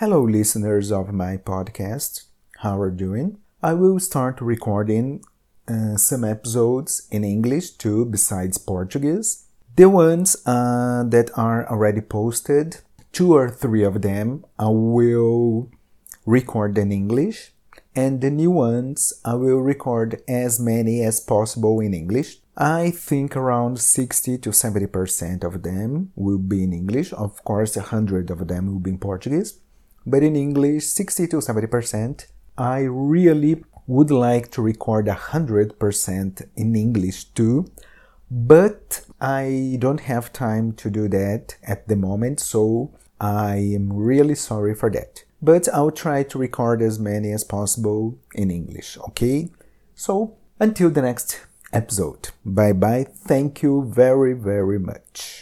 Hello, listeners of my podcast. How are you doing? I will start recording uh, some episodes in English too, besides Portuguese. The ones uh, that are already posted, two or three of them, I will record in English, and the new ones, I will record as many as possible in English. I think around 60 to 70% of them will be in English. Of course, a 100 of them will be in Portuguese but in English, 60 to 70%. I really would like to record 100% in English too, but I don't have time to do that at the moment, so I am really sorry for that. But I'll try to record as many as possible in English, okay? So, until the next episode. Bye bye. Thank you very, very much.